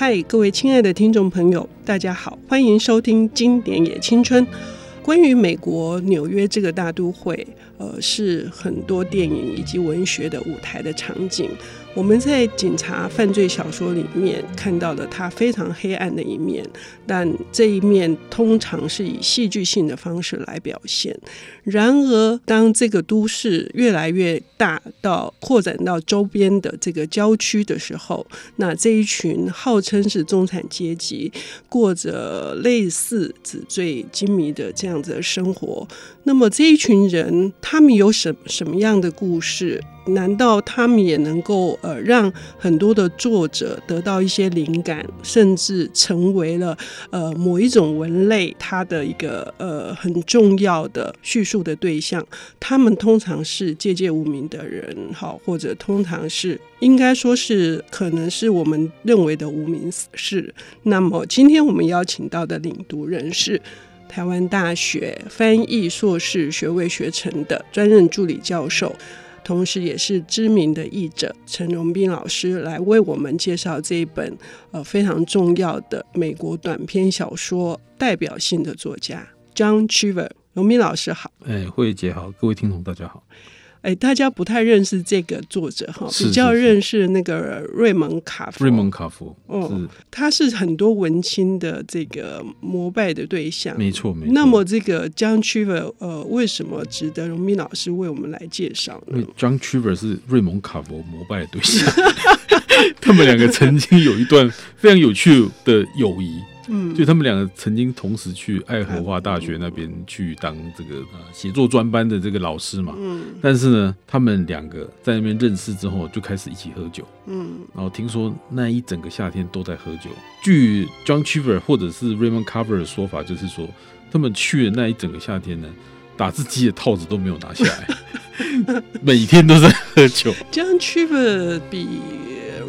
嗨，各位亲爱的听众朋友，大家好，欢迎收听《经典也青春》。关于美国纽约这个大都会，呃，是很多电影以及文学的舞台的场景。我们在警察犯罪小说里面看到了他非常黑暗的一面，但这一面通常是以戏剧性的方式来表现。然而，当这个都市越来越大，到扩展到周边的这个郊区的时候，那这一群号称是中产阶级，过着类似纸醉金迷的这样子的生活。那么这一群人，他们有什什么样的故事？难道他们也能够呃让很多的作者得到一些灵感，甚至成为了呃某一种文类它的一个呃很重要的叙述的对象？他们通常是籍籍无名的人，好，或者通常是应该说是可能是我们认为的无名氏。那么今天我们邀请到的领读人是台湾大学翻译硕士学位学成的专任助理教授。同时，也是知名的译者陈荣斌老师来为我们介绍这一本呃非常重要的美国短篇小说代表性的作家 John Cheever。荣斌老师好，哎，慧姐好，各位听众大家好。哎，大家不太认识这个作者哈，比较认识那个瑞蒙卡夫。瑞蒙卡夫，哦，他是很多文青的这个膜拜的对象。没错，没错。那么这个 John Cheever，呃，为什么值得荣斌老师为我们来介绍呢？因为 John Cheever 是瑞蒙卡夫膜拜的对象，他们两个曾经有一段非常有趣的友谊。嗯，就他们两个曾经同时去爱荷华大学那边去当这个呃写作专班的这个老师嘛。嗯，但是呢，他们两个在那边认识之后就开始一起喝酒。嗯，然后听说那一整个夏天都在喝酒。据 John Cheever 或者是 Raymond Carver 的说法，就是说他们去的那一整个夏天呢，打字机的套子都没有拿下来，每天都在喝酒。John Cheever 比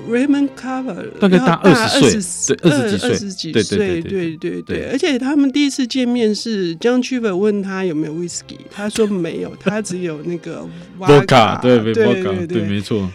Raymond Carver 大概大二十岁，对，二十几岁，二十几岁，对对对对对。而且他们第一次见面是 John Cheever 问他有没有 Whisky，他说没有，他只有那个 Vodka，对对对对，没错。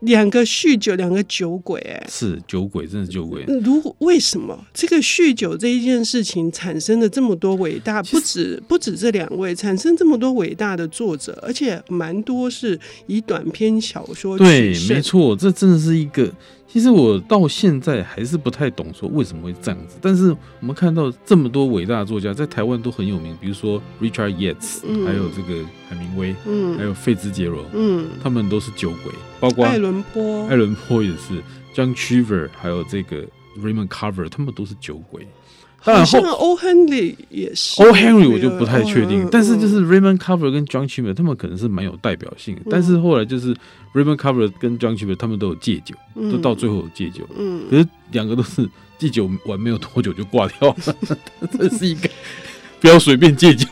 两个酗酒，两个酒鬼，哎，是酒鬼，真的是酒鬼。如果为什么这个酗酒这一件事情产生了这么多伟大，不止不止这两位，产生这么多伟大的作者，而且蛮多是以短篇小说。对，没错，这真的是一个。其实我到现在还是不太懂说为什么会这样子，但是我们看到这么多伟大的作家在台湾都很有名，比如说 Richard Yates，嗯，还有这个海明威，嗯，还有费兹杰罗，嗯，他们都是酒鬼，包括艾伦坡，艾伦坡也是，John Cheever，还有这个 Raymond Carver，他们都是酒鬼。当然，好像 O. Henry 也是。O. Henry 我就不太确定，但是就是 Raymond Carver 跟 John Cheever 他们可能是蛮有代表性的。但是后来就是 Raymond Carver 跟 John Cheever 他们都有戒酒，都到最后有戒酒。嗯，可是两个都是戒酒完没有多久就挂掉了，这是一个不要随便戒酒。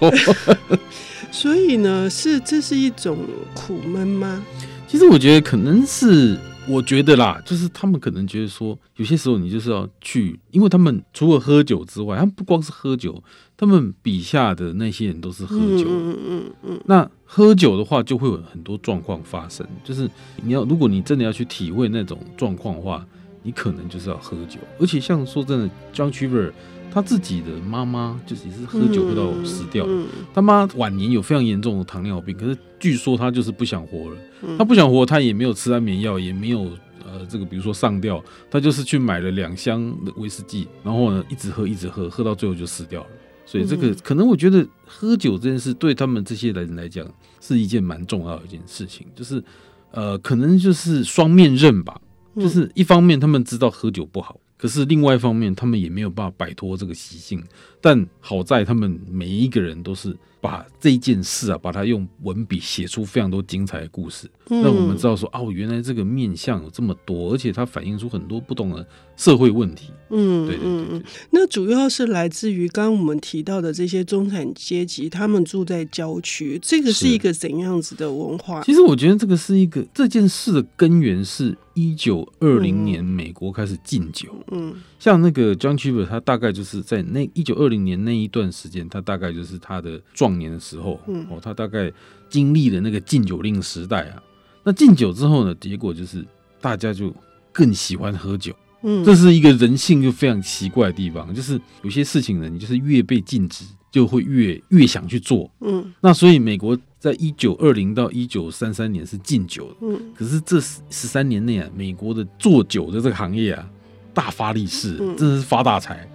所以呢，是这是一种苦闷吗？其实我觉得可能是。我觉得啦，就是他们可能觉得说，有些时候你就是要去，因为他们除了喝酒之外，他们不光是喝酒，他们笔下的那些人都是喝酒。嗯嗯嗯。那喝酒的话，就会有很多状况发生。就是你要，如果你真的要去体会那种状况的话，你可能就是要喝酒。而且像说真的，John Cheever。他自己的妈妈就是也是喝酒喝到死掉，他妈晚年有非常严重的糖尿病，可是据说他就是不想活了。他不想活，他也没有吃安眠药，也没有呃这个比如说上吊，他就是去买了两箱的威士忌，然后呢一直喝一直喝，喝到最后就死掉了。所以这个可能我觉得喝酒这件事对他们这些人来讲是一件蛮重要的一件事情，就是呃可能就是双面刃吧，就是一方面他们知道喝酒不好。可是另外一方面，他们也没有办法摆脱这个习性。但好在他们每一个人都是把这件事啊，把它用文笔写出非常多精彩的故事。那、嗯、我们知道说，哦，原来这个面相有这么多，而且它反映出很多不同的社会问题。嗯，对对对，对。那主要是来自于刚刚我们提到的这些中产阶级，他们住在郊区，这个是一个怎样子的文化？其实我觉得这个是一个这件事的根源是一九二零年美国开始禁酒。嗯，像那个 John Cheever，他大概就是在那一九二零。年那一段时间，他大概就是他的壮年的时候，哦，他大概经历了那个禁酒令时代啊。那禁酒之后呢，结果就是大家就更喜欢喝酒。嗯，这是一个人性就非常奇怪的地方，就是有些事情呢，你就是越被禁止，就会越越想去做。嗯，那所以美国在一九二零到一九三三年是禁酒的。嗯，可是这十十三年内啊，美国的做酒的这个行业啊，大发利市，嗯。真的是发大财。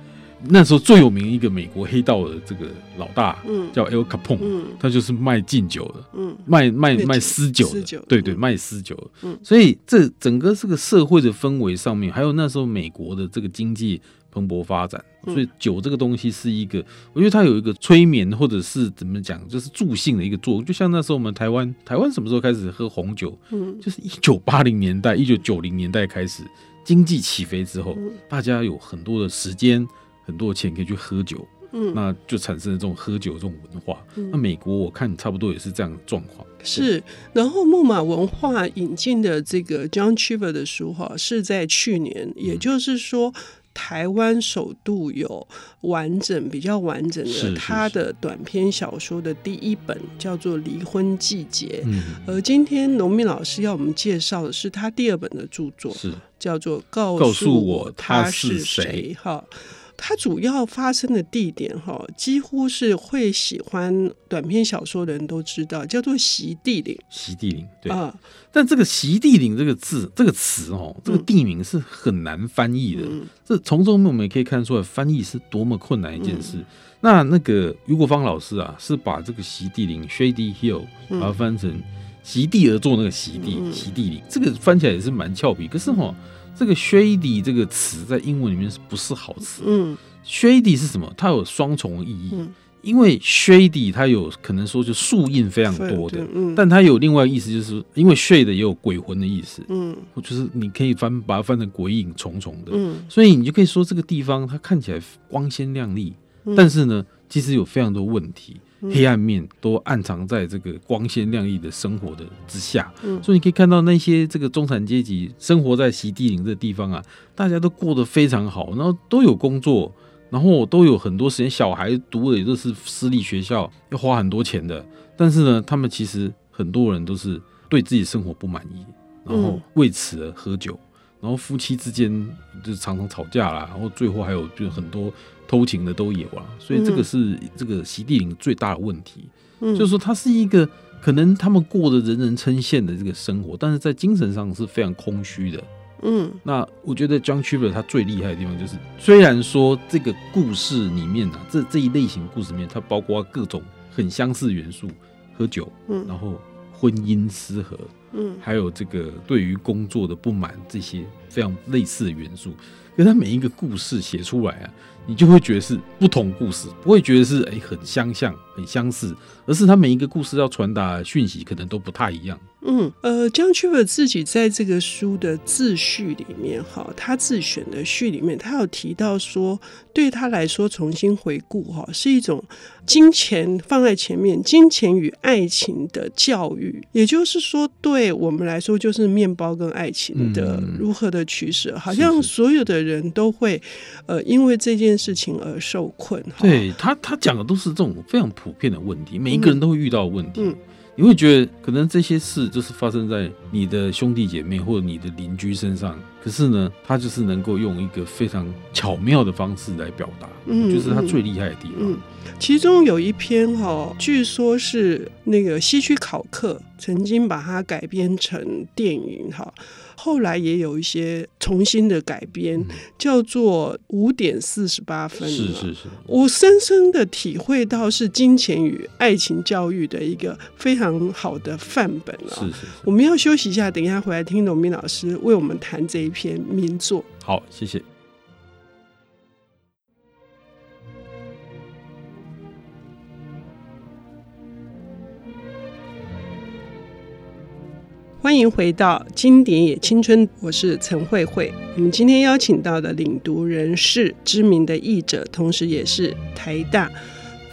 那时候最有名一个美国黑道的这个老大，嗯。叫 El Capone，嗯。他就是卖禁酒的，嗯。卖卖卖卖私酒的，对对，嗯。卖私酒的。嗯。所以这整个这个社会的氛围上面，还有那时候美国的这个经济蓬勃发展，嗯。所以酒这个东西是一个，我觉得它有一个催眠或者是怎么讲，就是助兴的一个作用。就像那时候我们台湾，台湾什么时候开始喝红酒？嗯。就是一九八零年代、一九九零年代开始经济起飞之后，嗯大家有很多的时间、很多的钱可以去喝酒，嗯，那就产生了这种喝酒这种文化。嗯那美国我看差不多也是这样的状况。是，然后木马文化引进的这个 John Cheever 的书哈，是在去年，也就是说。台湾首度有完整、比较完整的他的短篇小说的第一本，叫做《离婚季节》。嗯，而今天农民老师要我们介绍的是他第二本的著作，是叫做《告告诉诉我我他他是谁》哈。它主要发生的地点哈，几乎是会喜欢短篇小说的人都知道，叫做席地岭席地岭对。啊。但这个席地岭这个字这个词哦，这个地名是很难翻译的。嗯这从中我们也可以看出来，翻译是多么困难一件事。嗯那那个余国芳老师啊，是把这个席地岭 （Shady Hill） 嗯把它翻成席地而坐那个席地嗯。席地里，这个翻起来也是蛮俏皮。可是哈，这个 shady 这个词在英文里面是不是好词？嗯？shady 是什么？它有双重意义。嗯，因为 shady 它有可能说就树荫非常多的，嗯，但它有另外意思，就是因为 shade 也有鬼魂的意思，嗯。就是你可以翻把它翻成鬼影重重的，嗯。所以你就可以说这个地方它看起来光鲜亮丽，嗯。但是呢，其实有非常多问题，嗯黑暗面都暗藏在这个光鲜亮丽的生活的之下。嗯。所以你可以看到那些这个中产阶级生活在席地岭这地方啊，大家都过得非常好，然后都有工作，然后都有很多时间，小孩读的也都是私立学校，要花很多钱的。但是呢，他们其实很多人都是对自己生活不满意，然后为此而喝酒，然后夫妻之间就是常常吵架啦，然后最后还有就是很多偷情的都有啊。所以这个是这个席地岭最大的问题。嗯，就是说，他是一个可能他们过的人人称羡的这个生活，但是在精神上是非常空虚的。嗯那我觉得 John Cheever 他最厉害的地方就是，虽然说这个故事里面啊，这这一类型故事里面，它包括各种很相似元素，喝酒，嗯然后婚姻失和，嗯还有这个对于工作的不满，这些非常类似的元素。可是他每一个故事写出来啊，你就会觉得是不同故事，不会觉得是哎很相像、很相似，而是他每一个故事要传达讯息可能都不太一样。嗯，呃，John Cheever 自己在这个书的自序里面，哈，他自选的序里面，他有提到说，对他来说，重新回顾，哈，是一种金钱放在前面，金钱与爱情的教育，也就是说，对我们来说，就是面包跟爱情的嗯如何的取舍，好像所有的人都会，呃，因为这件事情而受困，哈，对他，他讲的都是这种非常普遍的问题，每一个人都会遇到的问题。嗯你会觉得可能这些事就是发生在你的兄弟姐妹或者你的邻居身上，可是呢，他就是能够用一个非常巧妙的方式来表达，嗯就是他最厉害的地方。嗯，其中有一篇哈，据说是那个西区考克曾经把它改编成电影哈，后来也有一些重新的改编，叫做《五点四十八分》。是是是，我深深的体会到是金钱与爱情教育的一个非常好的范本啊。是是是。我们要休息一下，等一下回来听农民老师为我们谈这一篇名作。好，谢谢。欢迎回到《经典也青春》，我是陈慧慧。我们今天邀请到的领读人是知名的译者，同时也是台大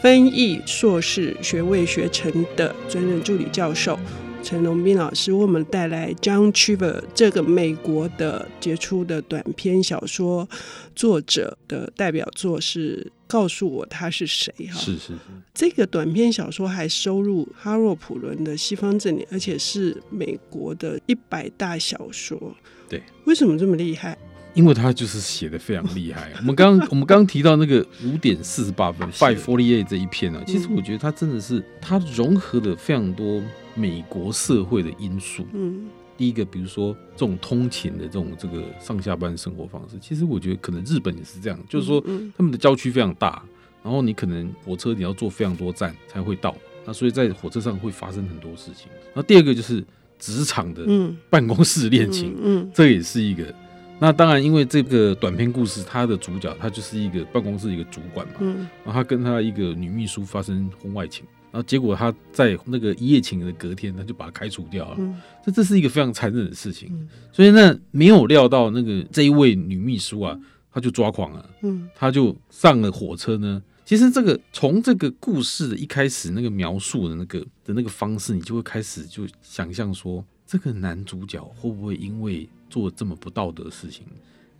翻译硕士学位学程的专任助理教授陈荣斌老师，为我们带来 John Cheever 这个美国的杰出的短篇小说作者的代表作是。告诉我他是谁哈？是是是，这个短篇小说还收入哈若普伦的西方正典，而且是美国的一百大小说。对，为什么这么厉害？因为他就是写的非常厉害。我们刚我们刚刚提到那个五点四十八分 five forty eight 这一篇啊，其实我觉得他真的是他融合了非常多美国社会的因素。嗯，第一个，比如说这种通勤的这种这个上下班生活方式，其实我觉得可能日本也是这样，就是说他们的郊区非常大，然后你可能火车你要坐非常多站才会到，那所以在火车上会发生很多事情。那第二个就是。职场的办公室恋情，嗯，嗯，这也是一个。那当然，因为这个短篇故事，它的主角他就是一个办公室一个主管嘛，嗯，然后他跟他一个女秘书发生婚外情，然后结果他在那个一夜情的隔天，他就把他开除掉了。这这是一个非常残忍的事情。所以那，没有料到那个这一位女秘书啊，她就抓狂了，嗯，他就上了火车呢。其实这个从这个故事的一开始那个描述的那个的那个方式，你就会开始就想象说，这个男主角会不会因为做这么不道德的事情，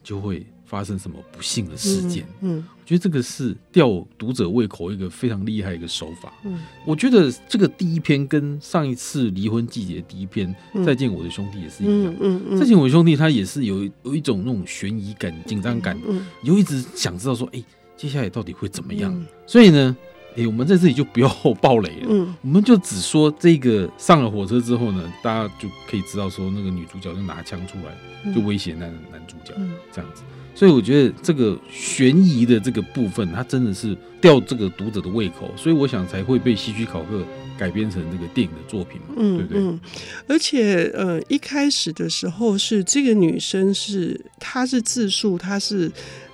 就会发生什么不幸的事件？嗯，我觉得这个是吊读者胃口一个非常厉害的一个手法。嗯，我觉得这个第一篇跟上一次离婚季节第一篇《再见我的兄弟》也是一样。嗯嗯，再见我的兄弟，他也是有有一种那种悬疑感、紧张感，你就一直想知道说，哎。接下来到底会怎么样？嗯、所以呢，哎、欸，我们在这里就不要爆雷了。嗯，我们就只说这个上了火车之后呢，大家就可以知道说，那个女主角就拿枪出来，就威胁男男主角这样子。所以我觉得这个悬疑的这个部分，它真的是吊这个读者的胃口，所以我想才会被希区考克改编成这个电影的作品嘛，嗯、对不对？嗯，而且呃，一开始的时候是这个女生是，她是自述，她是。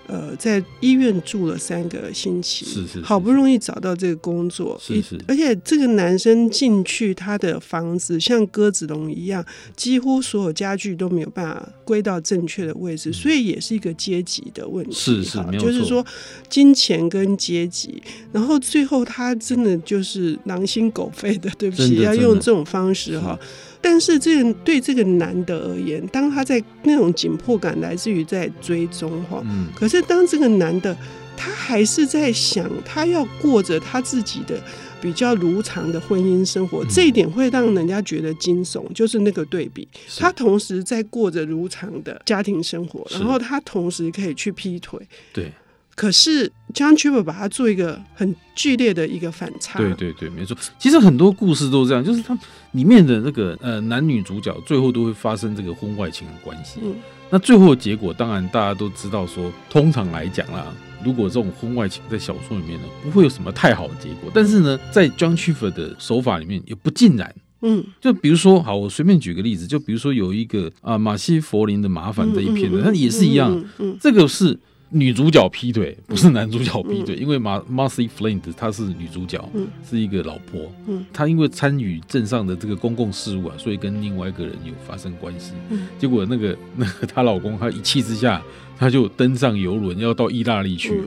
呃，在医院住了三个星期，是是，好不容易找到这个工作，是是，而且这个男生进去他的房子像鸽子笼一样，几乎所有家具都没有办法归到正确的位置，所以也是一个阶级的问题，是是，就是说金钱跟阶级，然后最后他真的就是狼心狗肺的，对不起，要用这种方式哈。但是这个对这个男的而言，当他在那种紧迫感来自于在追踪哈，嗯，可是当这个男的他还是在想，他要过着他自己的比较如常的婚姻生活，嗯，这一点会让人家觉得惊悚，就是那个对比，他同时在过着如常的家庭生活，然后他同时可以去劈腿，对。可是 John Cheever 把它做一个很剧烈的一个反差。对对对，没错。其实很多故事都是这样，就是它里面的那个呃男女主角最后都会发生这个婚外情的关系。嗯。那最后的结果，当然大家都知道说，通常来讲啦，如果这种婚外情在小说里面呢，不会有什么太好的结果。但是呢，在 John Cheever 的手法里面也不尽然。嗯。就比如说，好，我随便举个例子，就比如说有一个啊马西佛林的麻烦这一篇的，它也是一样。嗯。嗯，这个是。女主角劈腿不是男主角劈腿，因为马 Marcy Flint 她是女主角，是一个老婆，她因为参与镇上的这个公共事务啊，所以跟另外一个人有发生关系。结果那个 那个她老公，她一气之下，她就登上游轮要到意大利去。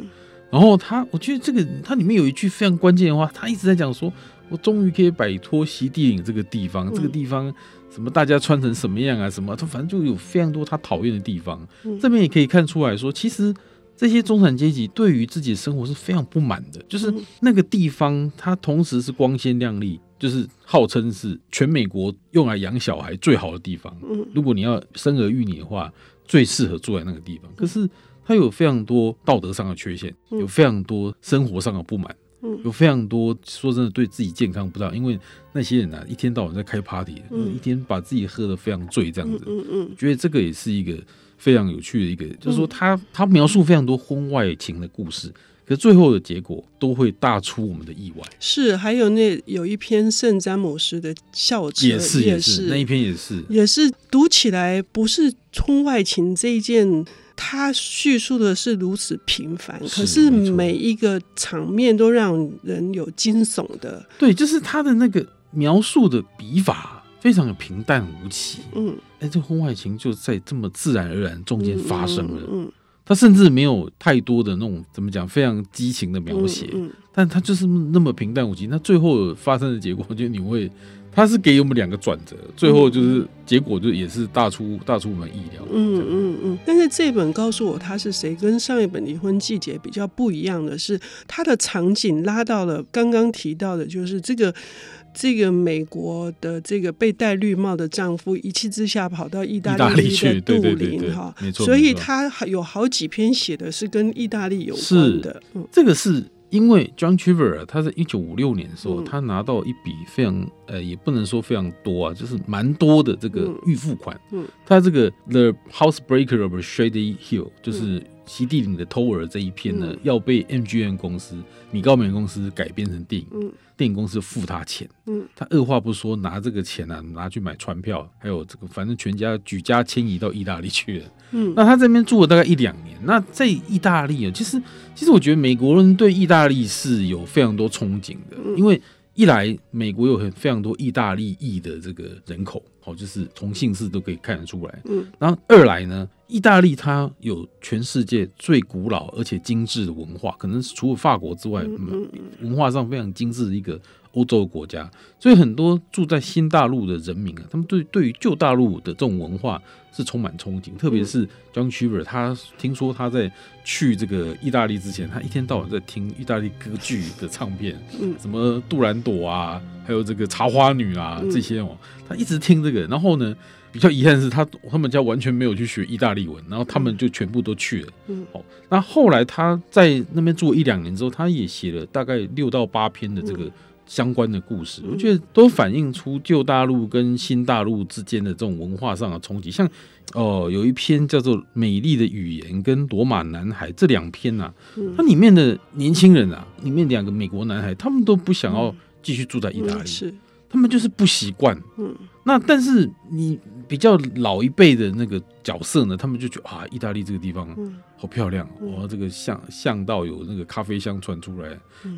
然后她，我觉得这个它里面有一句非常关键的话，她一直在讲说，我终于可以摆脱席地岭这个地方，这个地方什么大家穿成什么样啊，什么，她反正就有非常多她讨厌的地方。这边也可以看出来说，其实。这些中产阶级对于自己的生活是非常不满的，就是那个地方，它同时是光鲜亮丽，就是号称是全美国用来养小孩最好的地方。如果你要生儿育女的话，最适合住在那个地方。可是它有非常多道德上的缺陷，有非常多生活上的不满，有非常多说真的对自己健康不知道，因为那些人啊，一天到晚在开 party，一天把自己喝得非常醉，这样子。觉得这个也是一个。非常有趣的一个，就是说他他描述非常多婚外情的故事，可是最后的结果都会大出我们的意外。是，还有那有一篇圣詹姆斯的校车也是也是那一篇也是也是读起来不是婚外情这一件，他叙述的是如此平凡，可是每一个场面都让人有惊悚的。对，就是他的那个描述的笔法。非常的平淡无奇，嗯，哎，这婚外情就在这么自然而然中间发生了，嗯，他甚至没有太多的那种怎么讲，非常激情的描写，嗯，但他就是那么平淡无奇。那最后发生的结果，就你会，他是给我们两个转折，最后就是结果就也是大出大出我们意料，嗯嗯嗯。但是这本告诉我他是谁，跟上一本离婚季节比较不一样的是，他的场景拉到了刚刚提到的，就是这个。这个美国的这个被戴绿帽的丈夫一气之下跑到意大利去杜林哈，所以他有好几篇写的是跟意大利有关的。嗯，这个是因为 John Cheever 他在一九五六年的时候，嗯、他拿到一笔非常呃，也不能说非常多啊，就是蛮多的这个预付款。嗯，嗯他这个 The Housebreaker of Shady Hill 就是。西地岭的偷儿这一篇呢，嗯、要被 MGM 公司、米高梅公司改编成电影。嗯、电影公司付他钱，嗯、他二话不说拿这个钱啊，拿去买船票，还有这个反正全家举家迁移到意大利去了。嗯、那他这边住了大概一两年。那在意大利啊，其实其实我觉得美国人对意大利是有非常多憧憬的，嗯、因为。一来，美国有很非常多意大利裔的这个人口，好，就是从姓氏都可以看得出来。嗯，然后二来呢，意大利它有全世界最古老而且精致的文化，可能是除了法国之外，文化上非常精致的一个欧洲国家。所以很多住在新大陆的人民啊，他们对对于旧大陆的这种文化。是充满憧憬，特别是 John Cheever，他听说他在去这个意大利之前，他一天到晚在听意大利歌剧的唱片，嗯，什么杜兰朵啊，还有这个茶花女啊这些哦，他一直听这个。然后呢，比较遗憾的是，他他们家完全没有去学意大利文，然后他们就全部都去了。嗯，好，那后来他在那边住了一两年之后，他也写了大概六到八篇的这个。相关的故事，我觉得都反映出旧大陆跟新大陆之间的这种文化上的冲击。像哦，有一篇叫做《美丽的语言》跟《罗马男孩》这两篇啊，它里面的年轻人啊，里面两个美国男孩，他们都不想要继续住在意大利，是他们就是不习惯。嗯，那但是你比较老一辈的那个角色呢，他们就觉得啊，意大利这个地方。好漂亮哦！这个巷巷道有那个咖啡香传出来，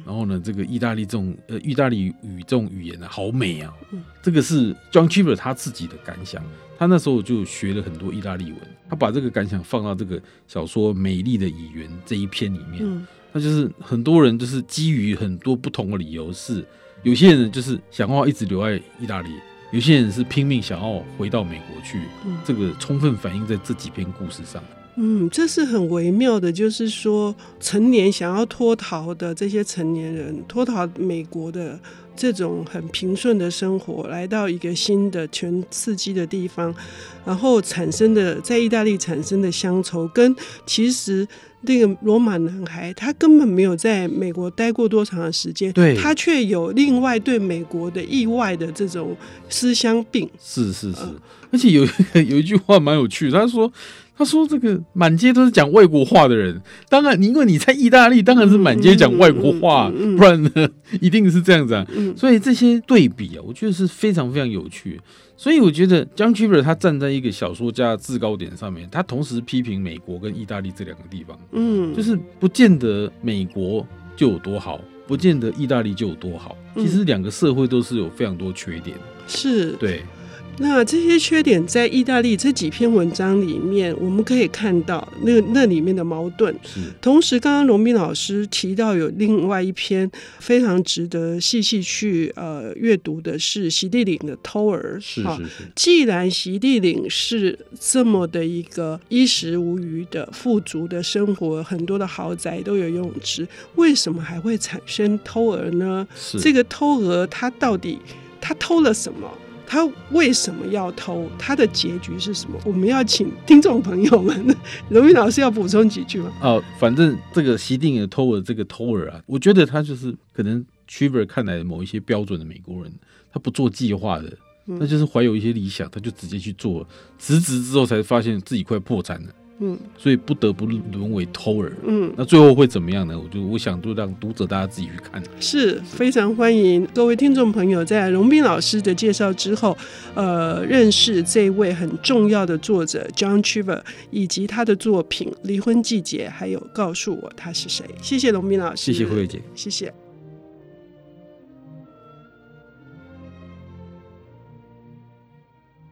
然后呢，这个意大利这种呃意大利语这种语言呢，好美啊！这个是 John Cheever 他自己的感想，他那时候就学了很多意大利文，他把这个感想放到这个小说《美丽的语言》这一篇里面。那就是很多人就是基于很多不同的理由，是有些人就是想要一直留在意大利，有些人是拼命想要回到美国去。这个充分反映在这几篇故事上。嗯，这是很微妙的，就是说，成年想要脱逃的这些成年人，脱逃美国的这种很平顺的生活，来到一个新的全刺激的地方，然后产生的在意大利产生的乡愁，跟其实那个罗马男孩他根本没有在美国待过多长的时间，对，他却有另外对美国的意外的这种思乡病。是是是，呃、而且有一个有一句话蛮有趣，他说。他说：“这个满街都是讲外国话的人，当然，你因为你在意大利，当然是满街讲外国话，不然呢，一定是这样子啊。所以这些对比啊，我觉得是非常非常有趣。所以我觉得 John Cheever 他站在一个小说家的制高点上面，他同时批评美国跟意大利这两个地方，嗯，就是不见得美国就有多好，不见得意大利就有多好。其实两个社会都是有非常多缺点，是对。”那这些缺点在意大利这几篇文章里面，我们可以看到那那里面的矛盾。同时，刚刚荣斌老师提到有另外一篇非常值得细细去呃阅读的是席地岭的偷儿。是是是。既然席地岭是这么的一个衣食无余的富足的生活，很多的豪宅都有游泳池，为什么还会产生偷儿呢？是。这个偷儿他到底他偷了什么？他为什么要偷？他的结局是什么？我们要请听众朋友们，荣誉老师要补充几句吗？哦，反正这个西定也偷了这个偷儿啊，我觉得他就是可能 Cheever 看来某一些标准的美国人，他不做计划的，那、嗯、就是怀有一些理想，他就直接去做，辞职之后才发现自己快破产了。嗯，所以不得不沦为偷儿。嗯，那最后会怎么样呢？我就我想就让读者大家自己去看。是非常欢迎各位听众朋友在荣斌老师的介绍之后，呃，认识这位很重要的作者 John Cheever 以及他的作品《离婚季节》，还有告诉我他是谁。谢谢荣斌老师，谢谢慧慧姐，谢谢。